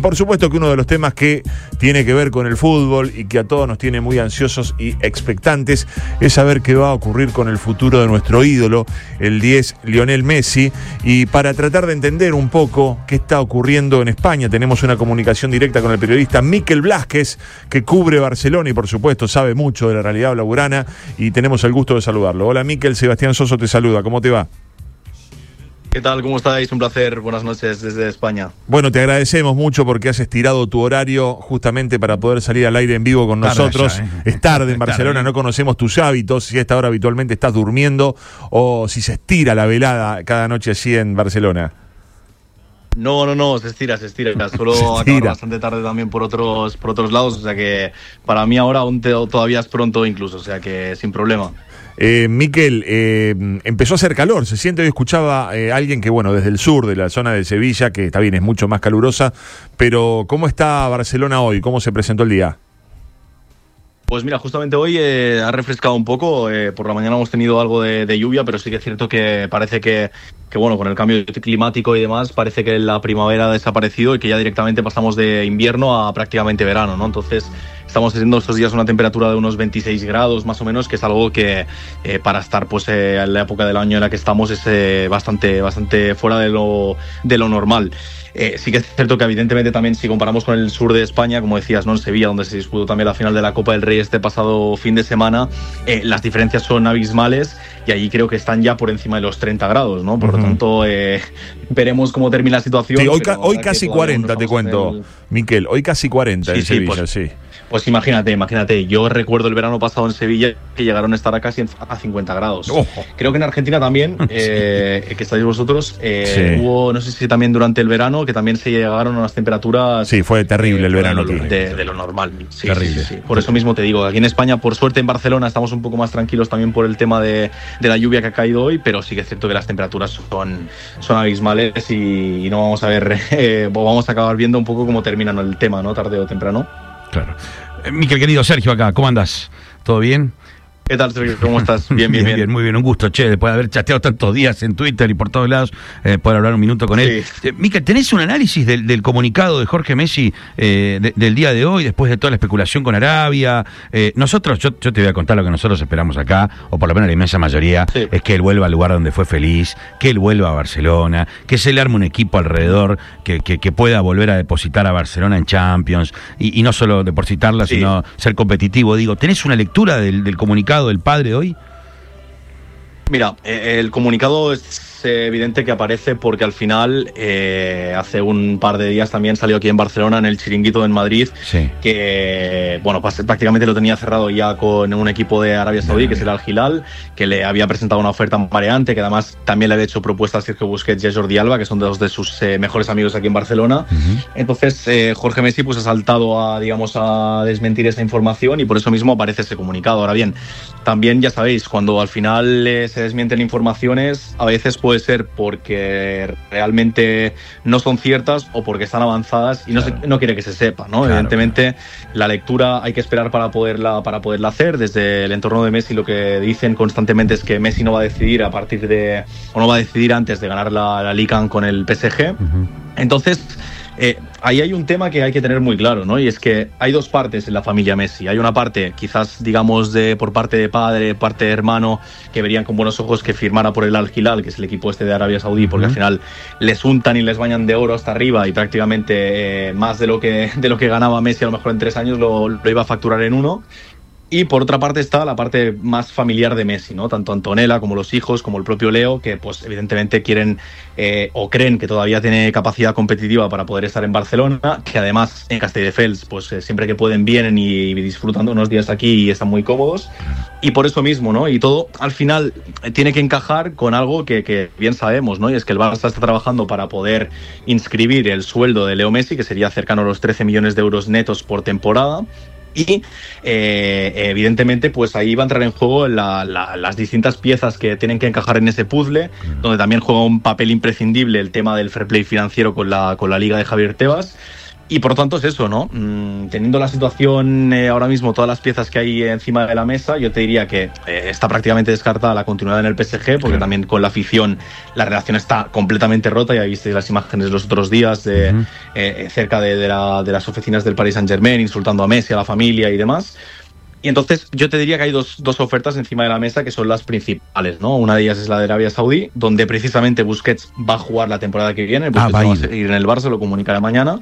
Por supuesto que uno de los temas que tiene que ver con el fútbol y que a todos nos tiene muy ansiosos y expectantes es saber qué va a ocurrir con el futuro de nuestro ídolo, el 10 Lionel Messi. Y para tratar de entender un poco qué está ocurriendo en España, tenemos una comunicación directa con el periodista Miquel Blasquez, que cubre Barcelona y por supuesto sabe mucho de la realidad laburana y tenemos el gusto de saludarlo. Hola Miquel, Sebastián Soso te saluda, ¿cómo te va? ¿Qué tal? ¿Cómo estáis? Un placer. Buenas noches desde España. Bueno, te agradecemos mucho porque has estirado tu horario justamente para poder salir al aire en vivo con nosotros. ¿eh? Es tarde en Barcelona, no conocemos tus hábitos, si a esta hora habitualmente estás durmiendo o si se estira la velada cada noche así en Barcelona. No, no, no, se estira, se estira. Solo acaba bastante tarde también por otros, por otros lados, o sea que para mí ahora aún todavía es pronto incluso, o sea que sin problema. Eh, Miquel, eh, empezó a hacer calor, se siente, hoy escuchaba eh, alguien que, bueno, desde el sur, de la zona de Sevilla, que está bien, es mucho más calurosa, pero ¿cómo está Barcelona hoy? ¿Cómo se presentó el día? Pues mira, justamente hoy eh, ha refrescado un poco. Eh, por la mañana hemos tenido algo de, lluvia, pero sí que es cierto que parece que, que, bueno, con el cambio climático y demás, parece que la primavera ha desaparecido y que ya directamente pasamos de invierno a prácticamente verano, ¿no? Entonces, estamos teniendo estos días una temperatura de unos 26 grados más o menos, que es algo que eh, para estar pues en la época del año en la que estamos es bastante, bastante fuera de lo, de lo normal. Eh, sí que es cierto que evidentemente también si comparamos con el sur de España, como decías, ¿no? en Sevilla, donde se disputó también la final de la Copa del Rey este pasado fin de semana, eh, las diferencias son abismales y allí creo que están ya por encima de los 30 grados, ¿no? Por lo tanto, eh, veremos cómo termina la situación. Sí, hoy, casi 40, te cuento, Miquel, hoy casi 40 en Sevilla, pues, sí. Pues imagínate, imagínate. Yo recuerdo el verano pasado en Sevilla que llegaron a estar a casi a 50 grados. Creo que en Argentina también, eh, que estáis vosotros, eh, hubo, no sé si también durante el verano, que también se llegaron a unas temperaturas. Sí, fue terrible el verano. De, de, lo normal. Sí, terrible. Por eso mismo te digo, aquí en España, por suerte en Barcelona, estamos un poco más tranquilos también por el tema de, la lluvia que ha caído hoy, pero sí que es cierto que las temperaturas son, son abismales y, no vamos a ver, eh, vamos a acabar viendo un poco cómo terminan el tema, ¿no? Tarde o temprano. Claro. Eh, Miquel, querido Sergio, acá, ¿cómo andas? ¿Todo bien? ¿Qué tal, Sergio? ¿Cómo estás? Bien, bien, bien, Muy bien, un gusto, che, después de haber chateado tantos días en Twitter y por todos lados, eh, poder hablar un minuto con él. Eh, Mica, ¿tenés un análisis del, comunicado de Jorge Messi eh, del día de hoy, después de toda la especulación con Arabia? nosotros, yo, te voy a contar lo que nosotros esperamos acá, o por lo menos la inmensa mayoría, es que él vuelva al lugar donde fue feliz, que él vuelva a Barcelona, que se le arme un equipo alrededor que, pueda volver a depositar a Barcelona en Champions, y, no solo depositarla, sino ser competitivo. Digo, ¿tenés una lectura del comunicado? El padre hoy? Mira, eh, el comunicado es evidente que aparece porque al final, eh, hace un par de días también salió aquí en Barcelona, en el Chiringuito en Madrid, que bueno, prácticamente lo tenía cerrado ya con un equipo de Arabia Saudí, que es el Al Hilal, que le había presentado una oferta mareante, que además también le había hecho propuestas a Sergio Busquets y a Jordi Alba, que son dos de sus eh, mejores amigos aquí en Barcelona. Entonces, eh, Jorge Messi pues ha saltado a, digamos, a desmentir esa información y por eso mismo aparece ese comunicado. Ahora bien, también ya sabéis, cuando al final se desmienten informaciones, a veces puede ser porque realmente no son ciertas o porque están avanzadas y no, no quiere que se sepa, ¿no? Evidentemente, la lectura hay que esperar para poderla, para poderla hacer. Desde el entorno de Messi lo que dicen constantemente es que Messi no va a decidir a partir de, o no va a decidir antes de ganar la, la Liga con el PSG. Entonces, eh, ahí hay un tema que hay que tener muy claro, ¿no? Y es que hay dos partes en la familia Messi. Hay una parte, quizás digamos de por parte de padre, parte de hermano, que verían con buenos ojos que firmara por el Al Hilal, que es el equipo este de Arabia Saudí, porque al final les untan y les bañan de oro hasta arriba y prácticamente eh, más de lo que de lo que ganaba Messi a lo mejor en tres años lo, lo iba a facturar en uno. Y por otra parte está la parte más familiar de Messi, ¿no? Tanto Antonella como los hijos, como el propio Leo, que pues evidentemente quieren eh, o creen que todavía tiene capacidad competitiva para poder estar en Barcelona, que además en Castelldefels, pues eh, siempre que pueden vienen y, disfrutando unos días aquí y están muy cómodos. Y por eso mismo, ¿no? Y todo al final eh, tiene que encajar con algo que, que bien sabemos, ¿no? Y es que el Barça está trabajando para poder inscribir el sueldo de Leo Messi, que sería cercano a los 13 millones de euros netos por temporada y eh, evidentemente pues ahí va a entrar en juego las distintas piezas que tienen que encajar en ese puzzle, donde también juega un papel imprescindible el tema del fair play financiero con la, con la liga de Javier Tebas. Y por lo tanto es eso, ¿no? Mm, teniendo la situación eh, ahora mismo, todas las piezas que hay encima de la mesa, yo te diría que eh, está prácticamente descartada la continuidad en el PSG, porque también con la afición la relación está completamente rota. Ya visteis las imágenes los otros días de, eh, cerca de, de las oficinas del Paris Saint Germain, insultando a Messi, a la familia y demás. Y entonces yo te diría que hay dos, dos, ofertas encima de la mesa que son las principales, ¿no? Una de ellas es la de Arabia Saudí, donde precisamente Busquets va a jugar la temporada que viene. Busquets ah, va, a ir en el Barça, lo comunicará mañana.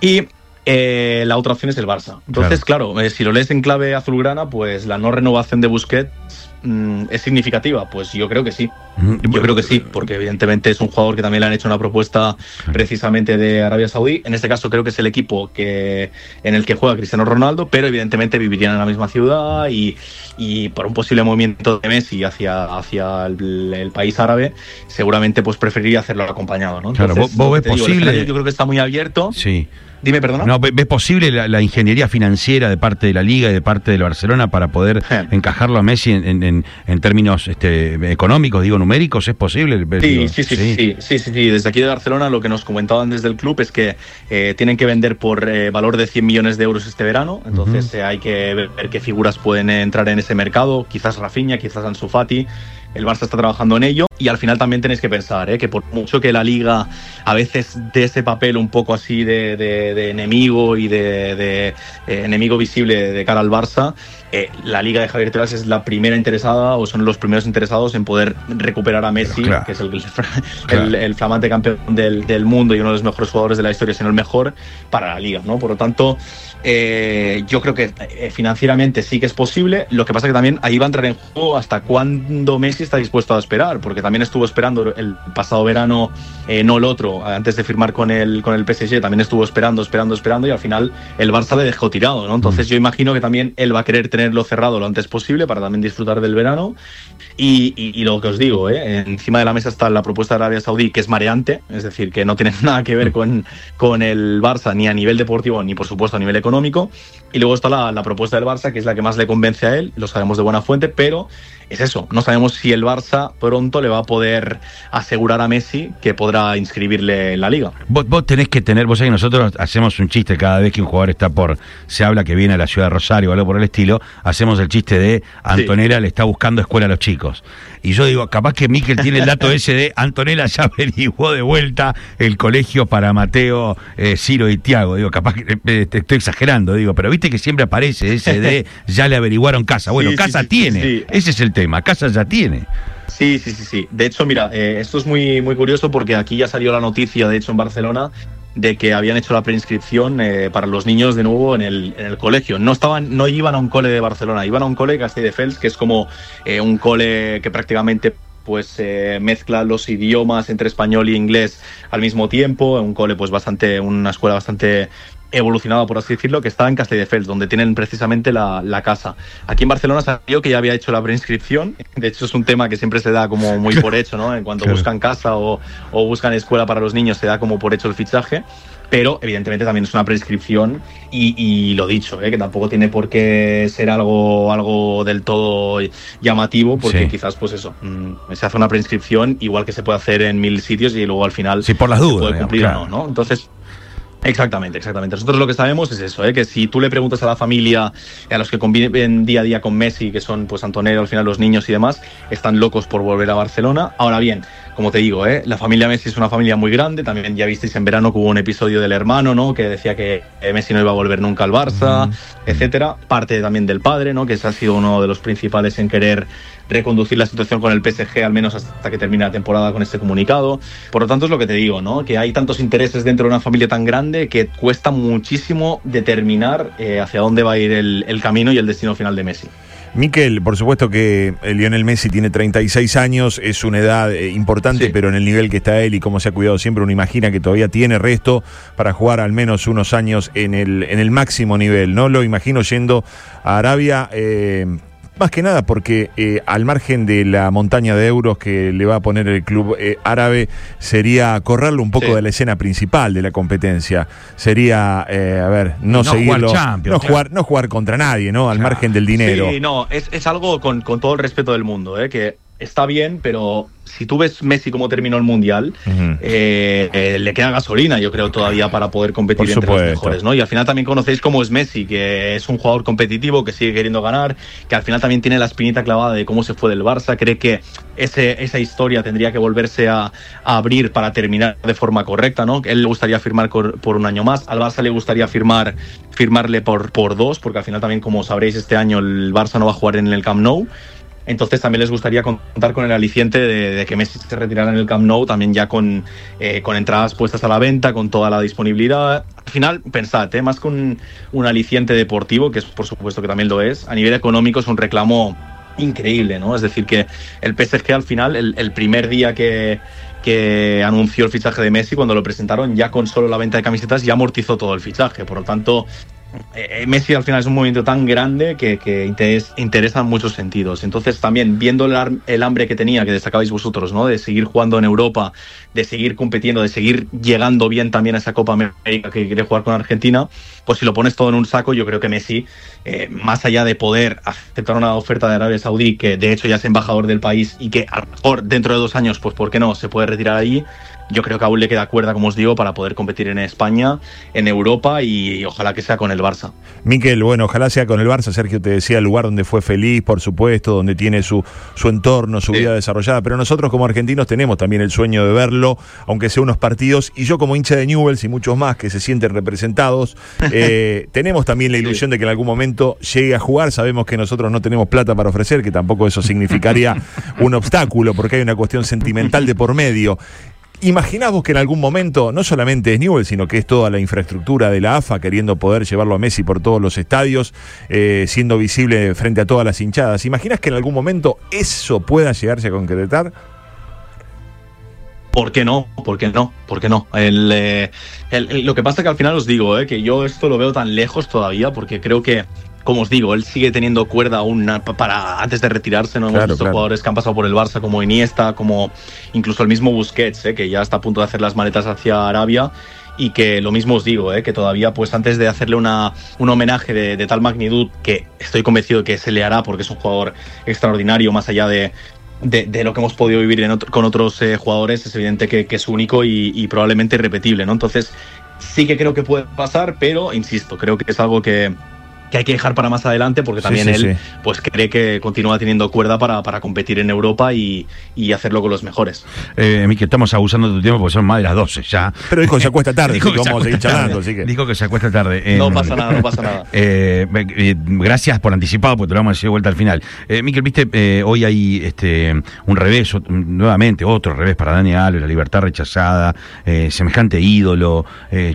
Y eh, la otra opción es el Barça. Entonces, claro, eh, si lo lees en clave azulgrana, pues la no renovación de Busquets mm, es significativa. Pues yo creo que sí. Yo creo que sí, porque evidentemente es un jugador que también le han hecho una propuesta precisamente de Arabia Saudí. En este caso creo que es el equipo que en el que juega Cristiano Ronaldo, pero evidentemente vivirían en la misma ciudad y, por un posible movimiento de Messi hacia, hacia el, país árabe, seguramente pues preferiría hacerlo acompañado. ¿no? claro, vos, ves posible. yo creo que está muy abierto. Sí. Dime, perdona. No, ¿Ves posible la, ingeniería financiera de parte de la Liga y de parte del Barcelona para poder encajarlo a Messi en, términos este, económicos, digo, numéricos? ¿Es posible? Sí, sí, sí, sí, sí, sí, Desde aquí de Barcelona lo que nos comentaban desde el club es que eh, tienen que vender por eh, valor de 100 millones de euros este verano. Entonces eh, hay que ver, qué figuras pueden entrar en ese mercado. Quizás Rafinha, quizás Ansu Fati el Barça está trabajando en ello y al final también tenéis que pensar ¿eh? que por mucho que la liga a veces dé ese papel un poco así de, enemigo y de, eh, enemigo visible de cara al Barça, eh, la liga de Javier Tebas es la primera interesada o son los primeros interesados en poder recuperar a Messi, que es el, flamante campeón del, mundo y uno de los mejores jugadores de la historia, sino el mejor para la liga. ¿no? Por lo tanto, yo creo que financieramente sí que es posible. Lo que pasa que también ahí va a entrar en juego hasta cuándo Messi está dispuesto a esperar, porque también estuvo esperando el pasado verano, eh, no el otro, antes de firmar con el, con el PSG, también estuvo esperando, esperando, esperando y al final el Barça le dejó tirado, ¿no? Entonces mm. yo imagino que también él va a querer tenerlo cerrado lo antes posible para también disfrutar del verano y, lo que os digo, ¿eh? encima de la mesa está la propuesta de Arabia Saudí, que es mareante, es decir, que no tiene nada que ver con, con el Barça ni a nivel deportivo ni por supuesto a nivel económico. Y luego está la, la propuesta del Barça, que es la que más le convence a él, lo sabemos de buena fuente, pero es eso, no sabemos si el Barça pronto le va a poder asegurar a Messi que podrá inscribirle en la liga. Vos, tenés que tener, vos sabés que nosotros hacemos un chiste cada vez que un jugador está por, se habla que viene a la ciudad de Rosario o algo por el estilo, hacemos el chiste de Antonella le está buscando escuela a los chicos. Y yo digo, capaz que Miquel tiene el dato ese de Antonella ya averiguó de vuelta el colegio para Mateo, eh, Ciro y Tiago. Digo, capaz que eh, eh, estoy exagerando, digo, pero viste que siempre aparece ese de ya le averiguaron casa. Bueno, casa tiene. ese es el tema, casa ya tiene. Sí, sí, sí, sí. De hecho, mira, esto es muy, muy curioso porque aquí ya salió la noticia, de hecho, en Barcelona, de que habían hecho la preinscripción eh, para los niños de nuevo en el, en el, colegio. No estaban, no iban a un cole de Barcelona, iban a un cole de Fels, que es como eh, un cole que prácticamente pues eh, mezcla los idiomas entre español y inglés al mismo tiempo, un cole pues bastante, una escuela bastante evolucionado, por así decirlo, que está en Castelldefels, donde tienen precisamente la, casa. Aquí en Barcelona salió que ya había hecho la preinscripción. De hecho, es un tema que siempre se da como muy por hecho, ¿no? En cuanto buscan casa o, buscan escuela para los niños, se da como por hecho el fichaje pero evidentemente también es una prescripción y, lo dicho, ¿eh? que tampoco tiene por qué ser algo, algo del todo llamativo, porque quizás pues eso, mm, se hace una prescripción igual que se puede hacer en mil sitios y luego al final sí, por las dudas, puede cumplir o no, ¿no? Entonces, Exactamente, exactamente. Nosotros lo que sabemos es eso, ¿eh? que si tú le preguntas a la familia, a los que conviven día a día con Messi, que son pues Antonio, al final los niños y demás, están locos por volver a Barcelona. Ahora bien, como te digo, ¿eh? la familia Messi es una familia muy grande. También ya visteis en verano que hubo un episodio del hermano, ¿no? Que decía que Messi no iba a volver nunca al Barça, etcétera. Parte también del padre, ¿no? Que ese ha sido uno de los principales en querer reconducir la situación con el PSG, al menos hasta que termine la temporada con este comunicado. Por lo tanto, es lo que te digo, ¿no? Que hay tantos intereses dentro de una familia tan grande que cuesta muchísimo determinar eh, hacia dónde va a ir el, el camino y el destino final de Messi. Miquel, por supuesto que Lionel Messi tiene 36 años, es una edad eh, importante, pero en el nivel que está él y cómo se ha cuidado siempre, uno imagina que todavía tiene resto para jugar al menos unos años en el, en el máximo nivel, ¿no? Lo imagino yendo a Arabia. Eh, más que nada porque eh, al margen de la montaña de euros que le va a poner el club eh, árabe, sería correrlo un poco de la escena principal de la competencia. Sería, eh, a ver, no, seguirlo. no, jugar, no jugar contra nadie, ¿no? Al margen del dinero. Sí, no, es, es algo con, con, todo el respeto del mundo, ¿eh? que está bien, pero si tú ves Messi como terminó el Mundial, eh, eh, le queda gasolina, yo creo, todavía para poder competir entre los mejores, ¿no? Y al final también conocéis cómo es Messi, que es un jugador competitivo, que sigue queriendo ganar, que al final también tiene la espinita clavada de cómo se fue del Barça, cree que ese, esa historia tendría que volverse a, abrir para terminar de forma correcta, ¿no? Él le gustaría firmar por, un año más, al Barça le gustaría firmar, firmarle por, por dos, porque al final también, como sabréis, este año el Barça no va a jugar en el Camp Nou, entonces también les gustaría contar con el aliciente de, que Messi se retirara en el Camp Nou, también ya con, eh, con entradas puestas a la venta, con toda la disponibilidad. Al final, pensad, ¿eh? más con un aliciente deportivo, que es por supuesto que también lo es, a nivel económico es un reclamo increíble, ¿no? Es decir, que el PSG al final, el, primer día que, que anunció el fichaje de Messi, cuando lo presentaron, ya con solo la venta de camisetas ya amortizó todo el fichaje. Por lo tanto, eh, eh, Messi al final es un movimiento tan grande que, interesa en muchos sentidos. Entonces también viendo el, hambre que tenía, que destacabais vosotros, ¿no? De seguir jugando en Europa, de seguir compitiendo, de seguir llegando bien también a esa Copa América que quiere jugar con Argentina, pues si lo pones todo en un saco, yo creo que Messi, eh, más allá de poder aceptar una oferta de Arabia Saudí, que de hecho ya es embajador del país y que a lo mejor dentro de dos años, pues ¿por qué no? Se puede retirar allí yo creo que aún le queda cuerda, como os digo, para poder competir en España, en Europa y ojalá que sea con el Barça. Miquel, bueno, ojalá sea con el Barça. Sergio te decía el lugar donde fue feliz, por supuesto, donde tiene su, su entorno, su vida desarrollada. Pero nosotros como argentinos tenemos también el sueño de verlo, aunque sea unos partidos. Y yo como hincha de Newells y muchos más que se sienten representados, eh, tenemos también la ilusión de que en algún momento llegue a jugar. Sabemos que nosotros no tenemos plata para ofrecer, que tampoco eso significaría un obstáculo, porque hay una cuestión sentimental de por medio. Imaginamos que en algún momento, no solamente es Newell, sino que es toda la infraestructura de la AFA queriendo poder llevarlo a Messi por todos los estadios, eh, siendo visible frente a todas las hinchadas. ¿Imaginas que en algún momento eso pueda llegarse a concretar? ¿Por qué no? ¿Por qué no? ¿Por qué no? Eh, lo que pasa es que al final os digo, eh, que yo esto lo veo tan lejos todavía, porque creo que como os digo, él sigue teniendo cuerda aún para antes de retirarse. ¿no? Hemos visto jugadores que han pasado por el Barça, como Iniesta, como incluso el mismo Busquets, ¿eh? que ya está a punto de hacer las maletas hacia Arabia. Y que lo mismo os digo, ¿eh? que todavía, pues antes de hacerle una, un homenaje de, tal magnitud, que estoy convencido que se le hará porque es un jugador extraordinario, más allá de, de, lo que hemos podido vivir con otros eh, jugadores, es evidente que, es único y, y, probablemente irrepetible, ¿no? Entonces, sí que creo que puede pasar, pero insisto, creo que es algo que, que hay que dejar para más adelante porque también él pues cree que continúa teniendo cuerda para, para competir en Europa y, y, hacerlo con los mejores. Eh, que estamos abusando de tu tiempo porque son más de las 12 ya. Pero dijo que se acuesta tarde, dijo que vamos a seguir charlando. Así que... Dijo que se acuesta tarde. no pasa nada, no pasa nada. Eh, eh, gracias por anticipado, porque te lo vamos a decir de vuelta al final. Eh, Miquel, viste, eh, hoy hay este un revés, nuevamente otro revés para Dani Alves, la libertad rechazada, semejante ídolo.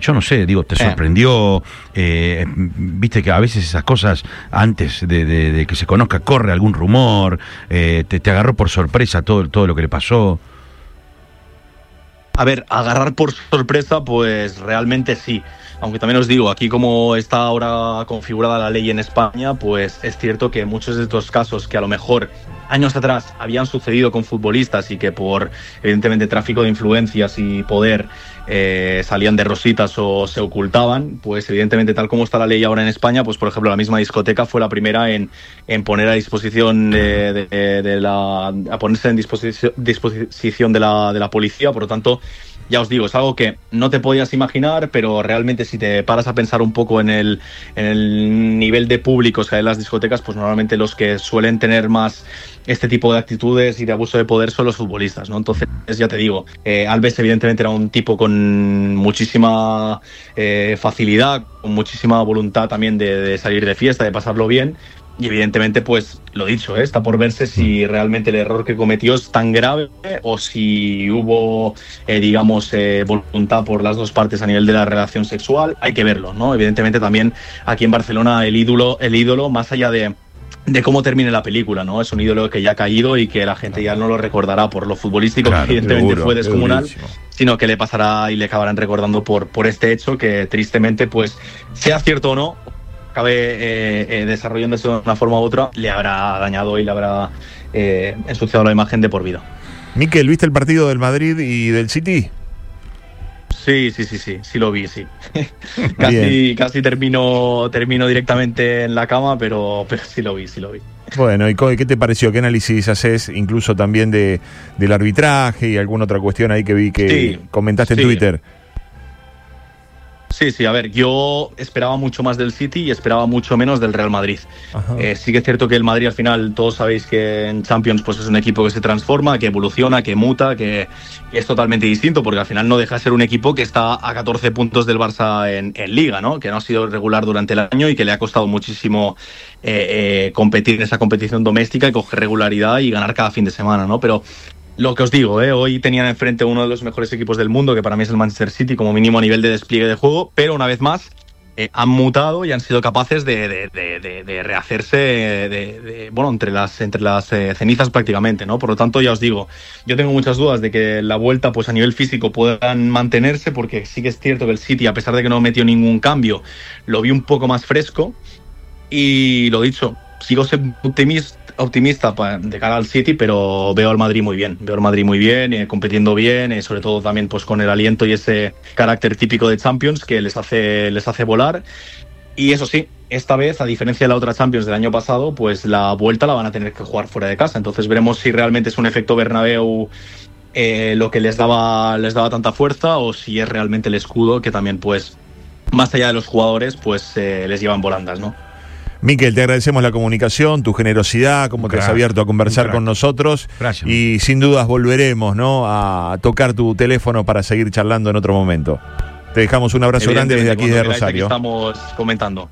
yo no sé, digo, te sorprendió. viste que a veces esas cosas antes de, que se conozca, corre algún rumor, eh, te, agarró por sorpresa todo, todo lo que le pasó. A ver, agarrar por sorpresa, pues realmente sí. Aunque también os digo, aquí como está ahora configurada la ley en España, pues es cierto que muchos de estos casos que a lo mejor años atrás habían sucedido con futbolistas y que por evidentemente tráfico de influencias y poder eh, salían de rositas o se ocultaban, pues evidentemente tal como está la ley ahora en España, pues por ejemplo la misma discoteca fue la primera en, poner a disposición de, la a ponerse en disposición, disposición de la, de la policía, por lo tanto ya os digo, es algo que no te podías imaginar, pero realmente si te paras a pensar un poco en el, nivel de públicos que hay en las discotecas, pues normalmente los que suelen tener más este tipo de actitudes y de abuso de poder son los futbolistas, ¿no? Entonces, ya te digo, eh, Alves evidentemente era un tipo con muchísima eh, facilidad, con muchísima voluntad también de, salir de fiesta, de pasarlo bien, y evidentemente, pues lo dicho, ¿eh? está por verse si realmente el error que cometió es tan grave o si hubo, digamos, voluntad por las dos partes a nivel de la relación sexual. Hay que verlo, ¿no? Evidentemente también aquí en Barcelona el ídolo, el ídolo, más allá de de cómo termine la película, ¿no? Es un ídolo que ya ha caído y que la gente ya no lo recordará por lo futbolístico, que evidentemente fue descomunal, sino que le pasará y le acabarán recordando por, por este hecho que tristemente, pues, sea cierto o no, acabe eh, eh, desarrollándose de una forma u otra, le habrá dañado y le habrá eh, ensuciado la imagen de por vida. Miquel, ¿viste el partido del Madrid y del City? Sí, sí, sí, sí, sí lo vi, sí. casi, casi termino, termino directamente en la cama, pero, pero sí lo vi, sí lo vi. Bueno, ¿y qué te pareció? ¿Qué análisis haces incluso también de, del arbitraje y alguna otra cuestión ahí que vi que comentaste en Twitter? Sí, sí, a ver, yo esperaba mucho más del City y esperaba mucho menos del Real Madrid. Eh, sí que es cierto que el Madrid al final, todos sabéis que en Champions pues es un equipo que se transforma, que evoluciona, que muta, que, es totalmente distinto, porque al final no deja de ser un equipo que está a 14 puntos del Barça en, Liga, ¿no? que no ha sido regular durante el año y que le ha costado muchísimo eh, eh, competir en esa competición doméstica y coger regularidad y ganar cada fin de semana, ¿no? Pero lo que os digo, ¿eh? hoy tenían enfrente uno de los mejores equipos del mundo, que para mí es el Manchester City, como mínimo a nivel de despliegue de juego, pero una vez más eh, han mutado y han sido capaces de, rehacerse de, bueno, entre las, entre las eh, cenizas prácticamente, ¿no? Por lo tanto, ya os digo, yo tengo muchas dudas de que la vuelta, pues a nivel físico puedan mantenerse, porque sí que es cierto que el City, a pesar de que no metió ningún cambio, lo vi un poco más fresco. Y lo dicho, sigo siendo optimista de cara al City, pero veo al Madrid muy bien. Veo al Madrid muy bien, eh, compitiendo bien, eh, sobre todo también pues con el aliento y ese carácter típico de Champions que les hace, les hace volar. Y eso sí, esta vez, a diferencia de la otra Champions del año pasado, pues la vuelta la van a tener que jugar fuera de casa. Entonces veremos si realmente es un efecto Bernabéu eh, lo que les daba, les daba tanta fuerza o si es realmente el escudo que también, pues, más allá de los jugadores, pues les llevan volandas, ¿no? Miquel, te agradecemos la comunicación, tu generosidad, cómo te has abierto a conversar con nosotros. Gracias. Y sin dudas volveremos ¿no? a tocar tu teléfono para seguir charlando en otro momento. Te dejamos un abrazo grande desde aquí de Rosario. estamos comentando.